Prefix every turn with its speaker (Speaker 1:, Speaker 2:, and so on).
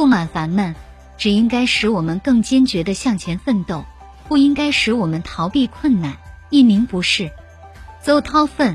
Speaker 1: 不满烦闷，只应该使我们更坚决地向前奋斗，不应该使我们逃避困难。一名不是邹韬奋。